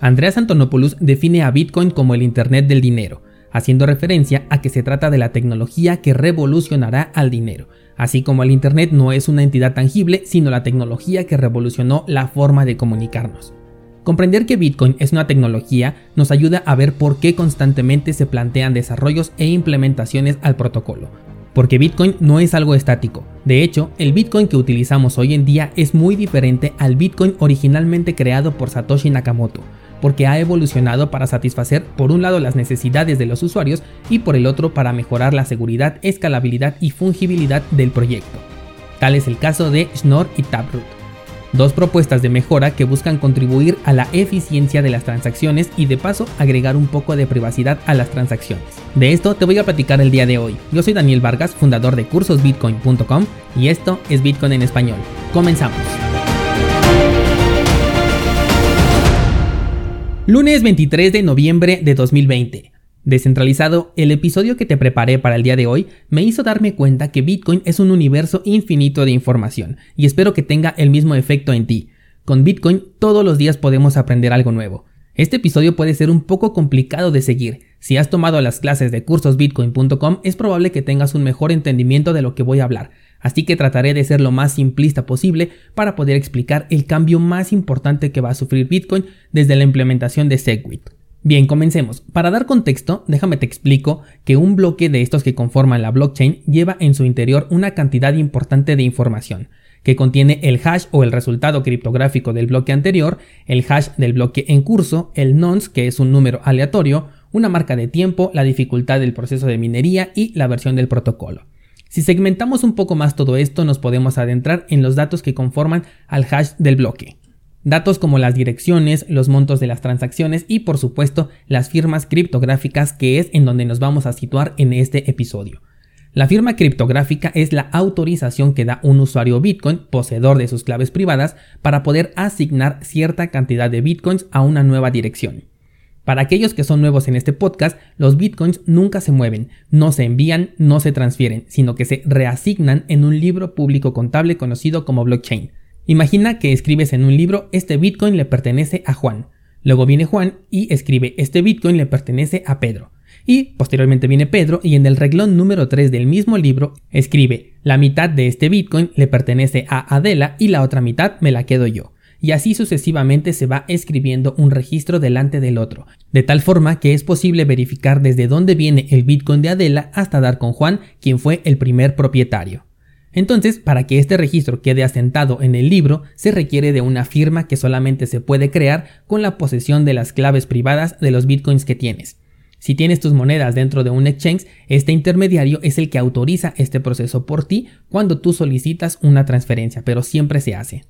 Andreas Antonopoulos define a Bitcoin como el Internet del dinero, haciendo referencia a que se trata de la tecnología que revolucionará al dinero, así como el Internet no es una entidad tangible, sino la tecnología que revolucionó la forma de comunicarnos. Comprender que Bitcoin es una tecnología nos ayuda a ver por qué constantemente se plantean desarrollos e implementaciones al protocolo. Porque Bitcoin no es algo estático. De hecho, el Bitcoin que utilizamos hoy en día es muy diferente al Bitcoin originalmente creado por Satoshi Nakamoto, porque ha evolucionado para satisfacer por un lado las necesidades de los usuarios y por el otro para mejorar la seguridad, escalabilidad y fungibilidad del proyecto. Tal es el caso de Schnorr y Taproot dos propuestas de mejora que buscan contribuir a la eficiencia de las transacciones y de paso agregar un poco de privacidad a las transacciones. De esto te voy a platicar el día de hoy. Yo soy Daniel Vargas, fundador de cursosbitcoin.com y esto es Bitcoin en español. Comenzamos. Lunes 23 de noviembre de 2020. Descentralizado, el episodio que te preparé para el día de hoy me hizo darme cuenta que Bitcoin es un universo infinito de información y espero que tenga el mismo efecto en ti. Con Bitcoin todos los días podemos aprender algo nuevo. Este episodio puede ser un poco complicado de seguir. Si has tomado las clases de cursosbitcoin.com es probable que tengas un mejor entendimiento de lo que voy a hablar, así que trataré de ser lo más simplista posible para poder explicar el cambio más importante que va a sufrir Bitcoin desde la implementación de Segwit. Bien, comencemos. Para dar contexto, déjame te explico que un bloque de estos que conforman la blockchain lleva en su interior una cantidad importante de información, que contiene el hash o el resultado criptográfico del bloque anterior, el hash del bloque en curso, el nonce, que es un número aleatorio, una marca de tiempo, la dificultad del proceso de minería y la versión del protocolo. Si segmentamos un poco más todo esto, nos podemos adentrar en los datos que conforman al hash del bloque. Datos como las direcciones, los montos de las transacciones y por supuesto las firmas criptográficas que es en donde nos vamos a situar en este episodio. La firma criptográfica es la autorización que da un usuario Bitcoin, poseedor de sus claves privadas, para poder asignar cierta cantidad de Bitcoins a una nueva dirección. Para aquellos que son nuevos en este podcast, los Bitcoins nunca se mueven, no se envían, no se transfieren, sino que se reasignan en un libro público contable conocido como blockchain. Imagina que escribes en un libro, este Bitcoin le pertenece a Juan. Luego viene Juan y escribe, este Bitcoin le pertenece a Pedro. Y posteriormente viene Pedro y en el reglón número 3 del mismo libro escribe, la mitad de este Bitcoin le pertenece a Adela y la otra mitad me la quedo yo. Y así sucesivamente se va escribiendo un registro delante del otro, de tal forma que es posible verificar desde dónde viene el Bitcoin de Adela hasta dar con Juan, quien fue el primer propietario. Entonces, para que este registro quede asentado en el libro, se requiere de una firma que solamente se puede crear con la posesión de las claves privadas de los bitcoins que tienes. Si tienes tus monedas dentro de un exchange, este intermediario es el que autoriza este proceso por ti cuando tú solicitas una transferencia, pero siempre se hace.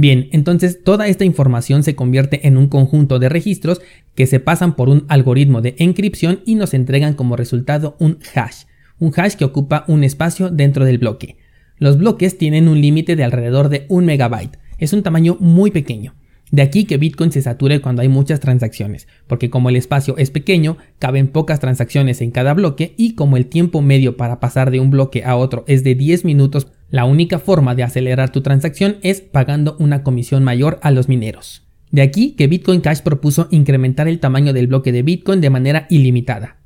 Bien, entonces toda esta información se convierte en un conjunto de registros que se pasan por un algoritmo de encripción y nos entregan como resultado un hash, un hash que ocupa un espacio dentro del bloque. Los bloques tienen un límite de alrededor de un megabyte. Es un tamaño muy pequeño. De aquí que Bitcoin se sature cuando hay muchas transacciones, porque como el espacio es pequeño, caben pocas transacciones en cada bloque y como el tiempo medio para pasar de un bloque a otro es de 10 minutos, la única forma de acelerar tu transacción es pagando una comisión mayor a los mineros. De aquí que Bitcoin Cash propuso incrementar el tamaño del bloque de Bitcoin de manera ilimitada.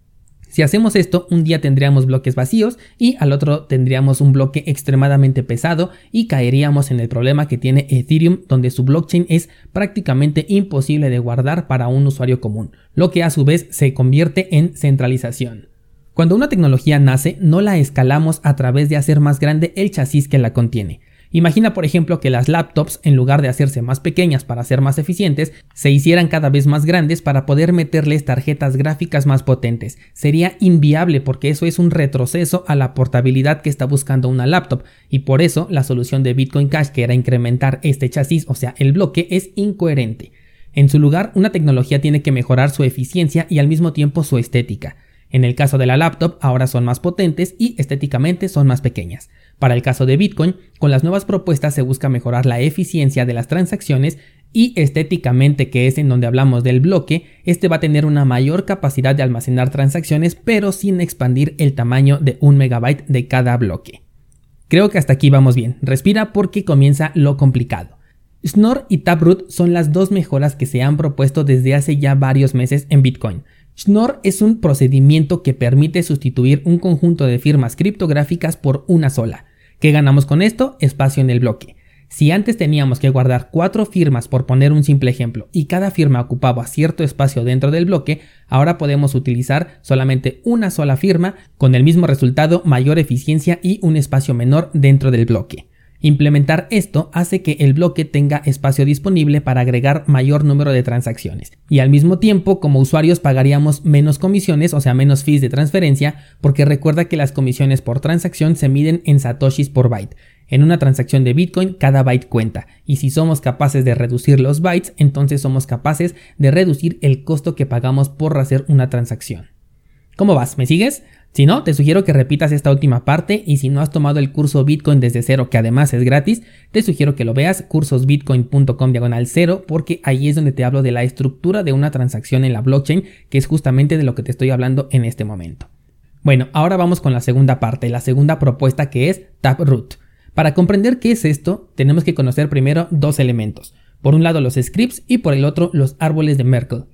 Si hacemos esto, un día tendríamos bloques vacíos y al otro tendríamos un bloque extremadamente pesado y caeríamos en el problema que tiene Ethereum donde su blockchain es prácticamente imposible de guardar para un usuario común, lo que a su vez se convierte en centralización. Cuando una tecnología nace, no la escalamos a través de hacer más grande el chasis que la contiene, Imagina, por ejemplo, que las laptops, en lugar de hacerse más pequeñas para ser más eficientes, se hicieran cada vez más grandes para poder meterles tarjetas gráficas más potentes. Sería inviable porque eso es un retroceso a la portabilidad que está buscando una laptop, y por eso la solución de Bitcoin Cash, que era incrementar este chasis, o sea, el bloque, es incoherente. En su lugar, una tecnología tiene que mejorar su eficiencia y al mismo tiempo su estética. En el caso de la laptop, ahora son más potentes y estéticamente son más pequeñas. Para el caso de Bitcoin, con las nuevas propuestas se busca mejorar la eficiencia de las transacciones y estéticamente, que es en donde hablamos del bloque, este va a tener una mayor capacidad de almacenar transacciones, pero sin expandir el tamaño de un megabyte de cada bloque. Creo que hasta aquí vamos bien. Respira porque comienza lo complicado. Schnorr y Taproot son las dos mejoras que se han propuesto desde hace ya varios meses en Bitcoin. Schnorr es un procedimiento que permite sustituir un conjunto de firmas criptográficas por una sola. ¿Qué ganamos con esto? Espacio en el bloque. Si antes teníamos que guardar cuatro firmas por poner un simple ejemplo y cada firma ocupaba cierto espacio dentro del bloque, ahora podemos utilizar solamente una sola firma con el mismo resultado, mayor eficiencia y un espacio menor dentro del bloque. Implementar esto hace que el bloque tenga espacio disponible para agregar mayor número de transacciones. Y al mismo tiempo, como usuarios pagaríamos menos comisiones, o sea, menos fees de transferencia, porque recuerda que las comisiones por transacción se miden en satoshis por byte. En una transacción de Bitcoin, cada byte cuenta, y si somos capaces de reducir los bytes, entonces somos capaces de reducir el costo que pagamos por hacer una transacción. ¿Cómo vas? ¿Me sigues? Si no, te sugiero que repitas esta última parte y si no has tomado el curso Bitcoin desde cero, que además es gratis, te sugiero que lo veas, cursosbitcoin.com diagonal cero, porque ahí es donde te hablo de la estructura de una transacción en la blockchain, que es justamente de lo que te estoy hablando en este momento. Bueno, ahora vamos con la segunda parte, la segunda propuesta que es Taproot. Para comprender qué es esto, tenemos que conocer primero dos elementos. Por un lado los scripts y por el otro los árboles de Merkle.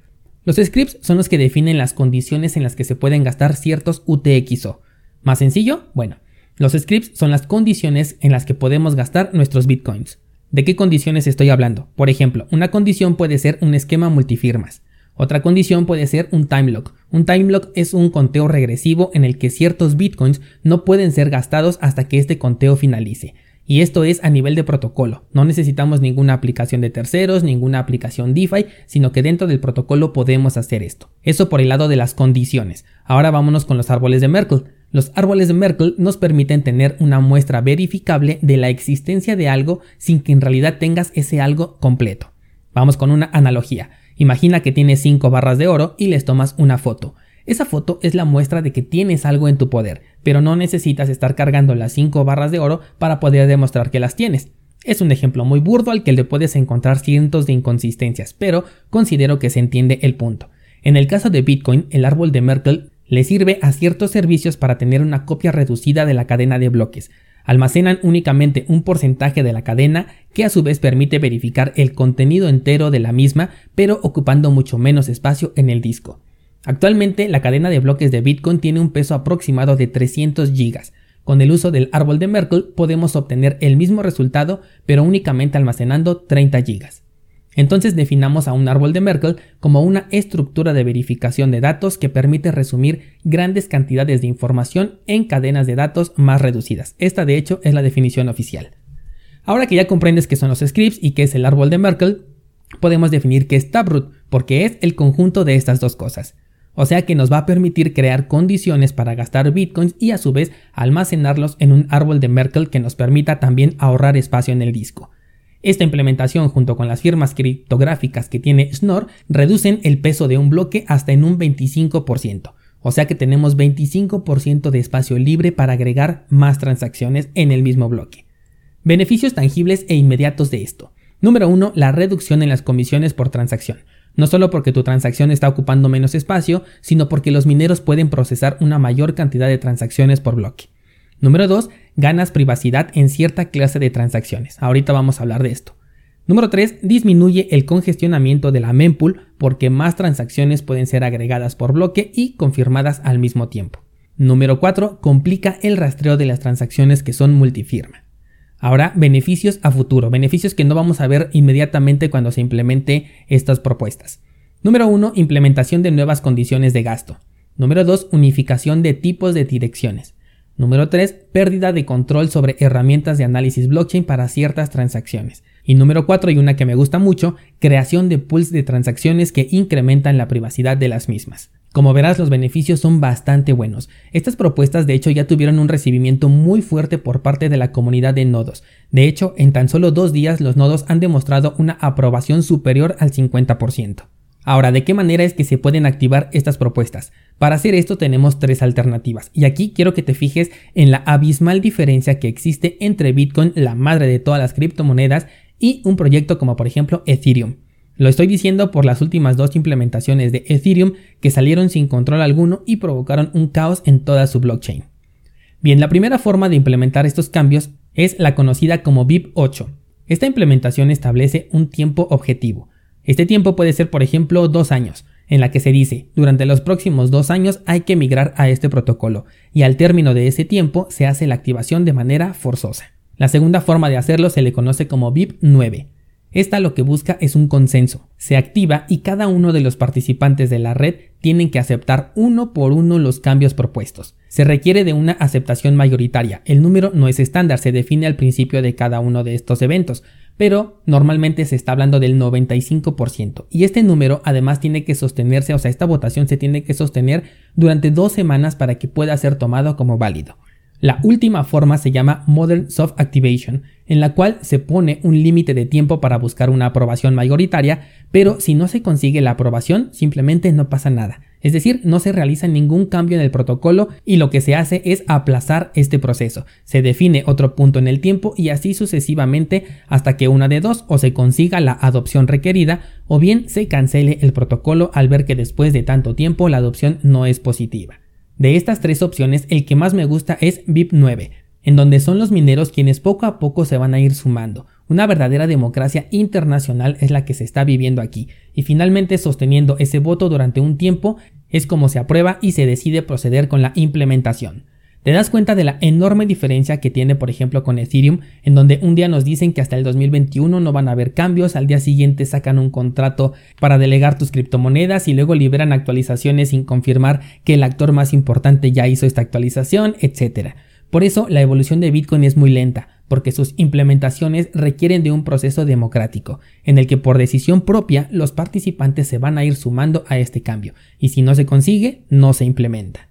Los scripts son los que definen las condiciones en las que se pueden gastar ciertos UTXO. ¿Más sencillo? Bueno, los scripts son las condiciones en las que podemos gastar nuestros bitcoins. ¿De qué condiciones estoy hablando? Por ejemplo, una condición puede ser un esquema multifirmas. Otra condición puede ser un time lock. Un time lock es un conteo regresivo en el que ciertos bitcoins no pueden ser gastados hasta que este conteo finalice. Y esto es a nivel de protocolo. No necesitamos ninguna aplicación de terceros, ninguna aplicación DeFi, sino que dentro del protocolo podemos hacer esto. Eso por el lado de las condiciones. Ahora vámonos con los árboles de Merkle. Los árboles de Merkle nos permiten tener una muestra verificable de la existencia de algo sin que en realidad tengas ese algo completo. Vamos con una analogía. Imagina que tienes 5 barras de oro y les tomas una foto. Esa foto es la muestra de que tienes algo en tu poder, pero no necesitas estar cargando las 5 barras de oro para poder demostrar que las tienes. Es un ejemplo muy burdo al que le puedes encontrar cientos de inconsistencias, pero considero que se entiende el punto. En el caso de Bitcoin, el árbol de Merkle le sirve a ciertos servicios para tener una copia reducida de la cadena de bloques. Almacenan únicamente un porcentaje de la cadena que a su vez permite verificar el contenido entero de la misma, pero ocupando mucho menos espacio en el disco. Actualmente la cadena de bloques de Bitcoin tiene un peso aproximado de 300 GB. Con el uso del árbol de Merkle podemos obtener el mismo resultado pero únicamente almacenando 30 GB. Entonces definamos a un árbol de Merkle como una estructura de verificación de datos que permite resumir grandes cantidades de información en cadenas de datos más reducidas. Esta de hecho es la definición oficial. Ahora que ya comprendes qué son los scripts y qué es el árbol de Merkle, podemos definir qué es Taproot, porque es el conjunto de estas dos cosas o sea que nos va a permitir crear condiciones para gastar bitcoins y a su vez almacenarlos en un árbol de Merkle que nos permita también ahorrar espacio en el disco. Esta implementación junto con las firmas criptográficas que tiene Schnorr reducen el peso de un bloque hasta en un 25%, o sea que tenemos 25% de espacio libre para agregar más transacciones en el mismo bloque. Beneficios tangibles e inmediatos de esto. Número 1. La reducción en las comisiones por transacción no solo porque tu transacción está ocupando menos espacio, sino porque los mineros pueden procesar una mayor cantidad de transacciones por bloque. Número 2. Ganas privacidad en cierta clase de transacciones. Ahorita vamos a hablar de esto. Número 3. Disminuye el congestionamiento de la mempool porque más transacciones pueden ser agregadas por bloque y confirmadas al mismo tiempo. Número 4. Complica el rastreo de las transacciones que son multifirma. Ahora, beneficios a futuro, beneficios que no vamos a ver inmediatamente cuando se implemente estas propuestas. Número 1. Implementación de nuevas condiciones de gasto. Número 2. Unificación de tipos de direcciones. Número 3. Pérdida de control sobre herramientas de análisis blockchain para ciertas transacciones. Y número 4, y una que me gusta mucho, creación de pools de transacciones que incrementan la privacidad de las mismas. Como verás, los beneficios son bastante buenos. Estas propuestas de hecho ya tuvieron un recibimiento muy fuerte por parte de la comunidad de nodos. De hecho, en tan solo dos días los nodos han demostrado una aprobación superior al 50%. Ahora, ¿de qué manera es que se pueden activar estas propuestas? Para hacer esto tenemos tres alternativas, y aquí quiero que te fijes en la abismal diferencia que existe entre Bitcoin, la madre de todas las criptomonedas, y un proyecto como por ejemplo Ethereum. Lo estoy diciendo por las últimas dos implementaciones de Ethereum que salieron sin control alguno y provocaron un caos en toda su blockchain. Bien, la primera forma de implementar estos cambios es la conocida como BIP 8. Esta implementación establece un tiempo objetivo. Este tiempo puede ser, por ejemplo, dos años, en la que se dice, durante los próximos dos años hay que migrar a este protocolo, y al término de ese tiempo se hace la activación de manera forzosa. La segunda forma de hacerlo se le conoce como VIP 9. Esta lo que busca es un consenso. Se activa y cada uno de los participantes de la red tienen que aceptar uno por uno los cambios propuestos. Se requiere de una aceptación mayoritaria. El número no es estándar, se define al principio de cada uno de estos eventos, pero normalmente se está hablando del 95%. Y este número además tiene que sostenerse, o sea, esta votación se tiene que sostener durante dos semanas para que pueda ser tomado como válido. La última forma se llama Modern Soft Activation, en la cual se pone un límite de tiempo para buscar una aprobación mayoritaria, pero si no se consigue la aprobación, simplemente no pasa nada. Es decir, no se realiza ningún cambio en el protocolo y lo que se hace es aplazar este proceso. Se define otro punto en el tiempo y así sucesivamente hasta que una de dos o se consiga la adopción requerida o bien se cancele el protocolo al ver que después de tanto tiempo la adopción no es positiva. De estas tres opciones, el que más me gusta es VIP 9, en donde son los mineros quienes poco a poco se van a ir sumando. Una verdadera democracia internacional es la que se está viviendo aquí, y finalmente sosteniendo ese voto durante un tiempo es como se aprueba y se decide proceder con la implementación. Te das cuenta de la enorme diferencia que tiene, por ejemplo, con Ethereum, en donde un día nos dicen que hasta el 2021 no van a haber cambios, al día siguiente sacan un contrato para delegar tus criptomonedas y luego liberan actualizaciones sin confirmar que el actor más importante ya hizo esta actualización, etc. Por eso la evolución de Bitcoin es muy lenta, porque sus implementaciones requieren de un proceso democrático, en el que por decisión propia los participantes se van a ir sumando a este cambio, y si no se consigue, no se implementa.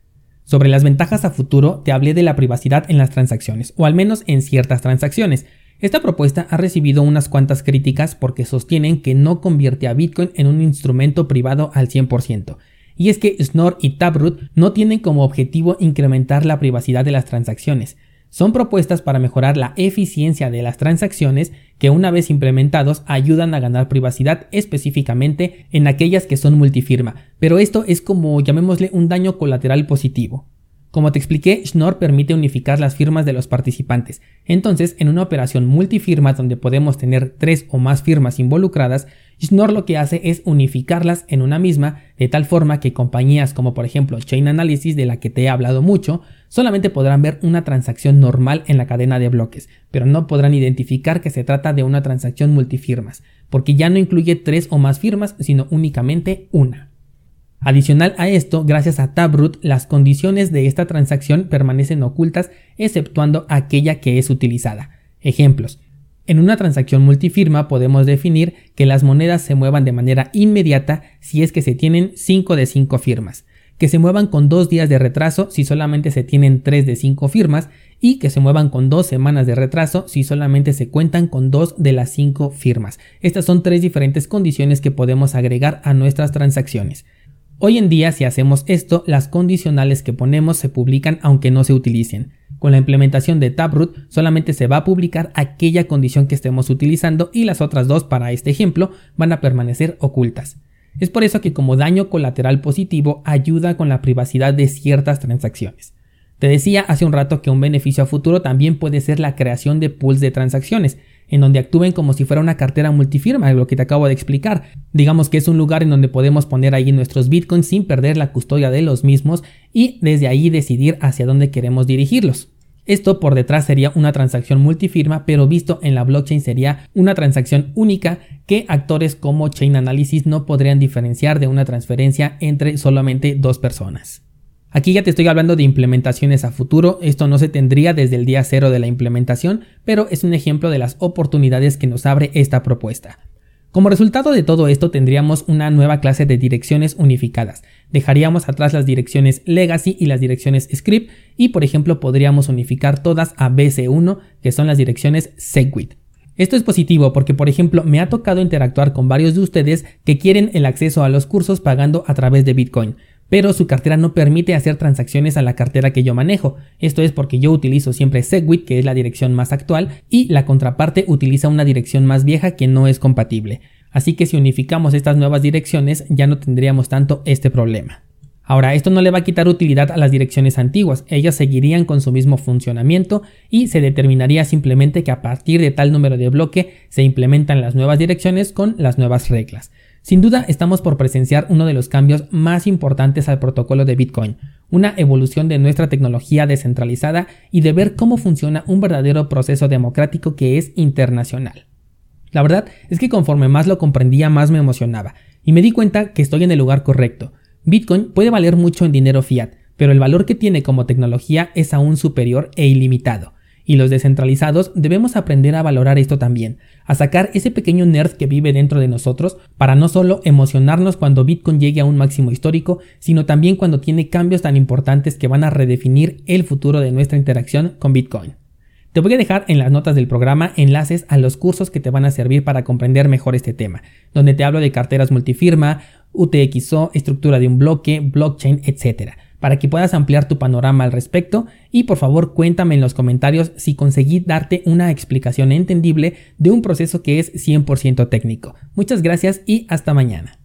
Sobre las ventajas a futuro te hablé de la privacidad en las transacciones, o al menos en ciertas transacciones. Esta propuesta ha recibido unas cuantas críticas porque sostienen que no convierte a Bitcoin en un instrumento privado al 100%. Y es que Snor y Taproot no tienen como objetivo incrementar la privacidad de las transacciones, son propuestas para mejorar la eficiencia de las transacciones que una vez implementados ayudan a ganar privacidad específicamente en aquellas que son multifirma, pero esto es como llamémosle un daño colateral positivo. Como te expliqué, Schnorr permite unificar las firmas de los participantes. Entonces, en una operación multifirma donde podemos tener tres o más firmas involucradas, Schnorr lo que hace es unificarlas en una misma, de tal forma que compañías como por ejemplo Chain Analysis, de la que te he hablado mucho, solamente podrán ver una transacción normal en la cadena de bloques, pero no podrán identificar que se trata de una transacción multifirmas, porque ya no incluye tres o más firmas, sino únicamente una. Adicional a esto, gracias a Taproot, las condiciones de esta transacción permanecen ocultas exceptuando aquella que es utilizada. Ejemplos. En una transacción multifirma podemos definir que las monedas se muevan de manera inmediata si es que se tienen 5 de 5 firmas, que se muevan con 2 días de retraso si solamente se tienen 3 de 5 firmas y que se muevan con 2 semanas de retraso si solamente se cuentan con 2 de las 5 firmas. Estas son tres diferentes condiciones que podemos agregar a nuestras transacciones. Hoy en día si hacemos esto, las condicionales que ponemos se publican aunque no se utilicen. Con la implementación de Taproot solamente se va a publicar aquella condición que estemos utilizando y las otras dos para este ejemplo van a permanecer ocultas. Es por eso que como daño colateral positivo ayuda con la privacidad de ciertas transacciones. Te decía hace un rato que un beneficio a futuro también puede ser la creación de pools de transacciones, en donde actúen como si fuera una cartera multifirma, lo que te acabo de explicar. Digamos que es un lugar en donde podemos poner ahí nuestros bitcoins sin perder la custodia de los mismos y desde ahí decidir hacia dónde queremos dirigirlos. Esto por detrás sería una transacción multifirma, pero visto en la blockchain sería una transacción única que actores como Chain Analysis no podrían diferenciar de una transferencia entre solamente dos personas. Aquí ya te estoy hablando de implementaciones a futuro, esto no se tendría desde el día cero de la implementación, pero es un ejemplo de las oportunidades que nos abre esta propuesta. Como resultado de todo esto tendríamos una nueva clase de direcciones unificadas. Dejaríamos atrás las direcciones legacy y las direcciones script y por ejemplo podríamos unificar todas a BC1 que son las direcciones Segwit. Esto es positivo porque por ejemplo me ha tocado interactuar con varios de ustedes que quieren el acceso a los cursos pagando a través de Bitcoin pero su cartera no permite hacer transacciones a la cartera que yo manejo. Esto es porque yo utilizo siempre Segwit, que es la dirección más actual, y la contraparte utiliza una dirección más vieja que no es compatible. Así que si unificamos estas nuevas direcciones ya no tendríamos tanto este problema. Ahora, esto no le va a quitar utilidad a las direcciones antiguas, ellas seguirían con su mismo funcionamiento y se determinaría simplemente que a partir de tal número de bloque se implementan las nuevas direcciones con las nuevas reglas. Sin duda estamos por presenciar uno de los cambios más importantes al protocolo de Bitcoin, una evolución de nuestra tecnología descentralizada y de ver cómo funciona un verdadero proceso democrático que es internacional. La verdad es que conforme más lo comprendía más me emocionaba y me di cuenta que estoy en el lugar correcto. Bitcoin puede valer mucho en dinero fiat, pero el valor que tiene como tecnología es aún superior e ilimitado. Y los descentralizados debemos aprender a valorar esto también, a sacar ese pequeño nerd que vive dentro de nosotros para no solo emocionarnos cuando Bitcoin llegue a un máximo histórico, sino también cuando tiene cambios tan importantes que van a redefinir el futuro de nuestra interacción con Bitcoin. Te voy a dejar en las notas del programa enlaces a los cursos que te van a servir para comprender mejor este tema, donde te hablo de carteras multifirma, UTXO, estructura de un bloque, blockchain, etc. Para que puedas ampliar tu panorama al respecto y por favor cuéntame en los comentarios si conseguí darte una explicación entendible de un proceso que es 100% técnico. Muchas gracias y hasta mañana.